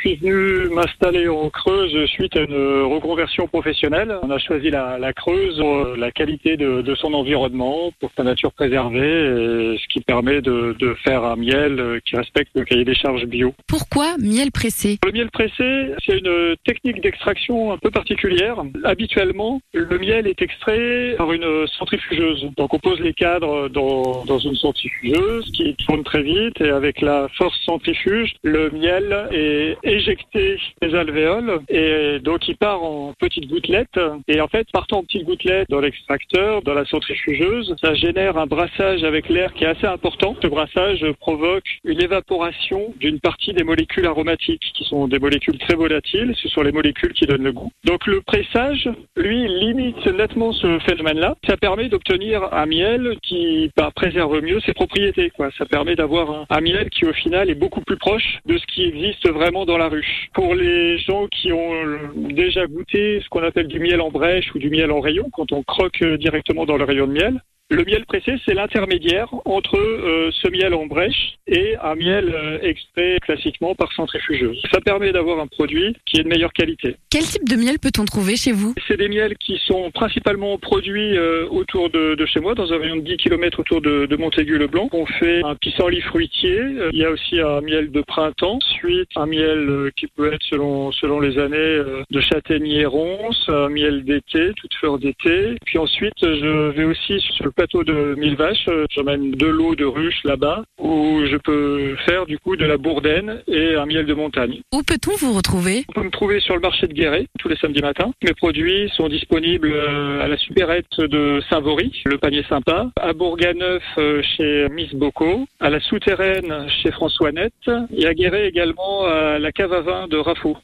suis venu m'installer en Creuse suite à une reconversion professionnelle. On a choisi la, la Creuse pour la qualité de, de, son environnement, pour sa nature préservée, et ce qui permet de, de, faire un miel qui respecte le cahier des charges bio. Pourquoi miel pressé? Le miel pressé, c'est une technique d'extraction un peu particulière. Habituellement, le miel est extrait par une centrifugeuse. Donc on pose les cadres dans, dans une centrifugeuse qui tourne très vite et avec la force centrifuge, le miel est éjecté des alvéoles et donc il part en petites gouttelettes. Et en fait, partant en petites gouttelettes dans l'extracteur, dans la centrifugeuse, ça génère un brassage avec l'air qui est assez important. Ce brassage provoque une évaporation d'une partie des molécules aromatiques qui sont des molécules très volatiles. Ce sont les molécules qui donnent le goût. Donc le pressage, lui, limite nettement ce phénomène-là. Ça permet d'obtenir un miel qui bah, préserve mieux ses propriétés. Quoi. Ça permet d'avoir un, un miel qui au final est beaucoup plus proche de ce qui existe vraiment dans la ruche. Pour les gens qui ont déjà goûté ce qu'on appelle du miel en brèche ou du miel en rayon, quand on croque directement dans le rayon de miel, le miel pressé, c'est l'intermédiaire entre euh, ce miel en brèche et un miel euh, extrait classiquement par centrifugeuse. Ça permet d'avoir un produit qui est de meilleure qualité. Quel type de miel peut-on trouver chez vous? C'est des miels qui sont principalement produits euh, autour de, de, chez moi, dans un rayon de 10 km autour de, de Montaigu-le-Blanc. On fait un pissenlit fruitier. Il y a aussi un miel de printemps. Ensuite, un miel qui peut être selon selon les années de châtaignier ronce, un miel d'été, toute fleur d'été. Puis ensuite, je vais aussi sur le plateau de mille vaches. J'emmène de l'eau de ruche là-bas où je peux faire du coup de la bourdaine et un miel de montagne. Où peut-on vous retrouver? On peut me trouver sur le marché de Guéret tous les samedis matins. Mes produits sont disponibles à la supérette de Saint-Vaury, le panier sympa, à Bourganeuf chez Miss Bocco, à la souterraine chez François Net et à Guéret également à la cave à vin de Raffo.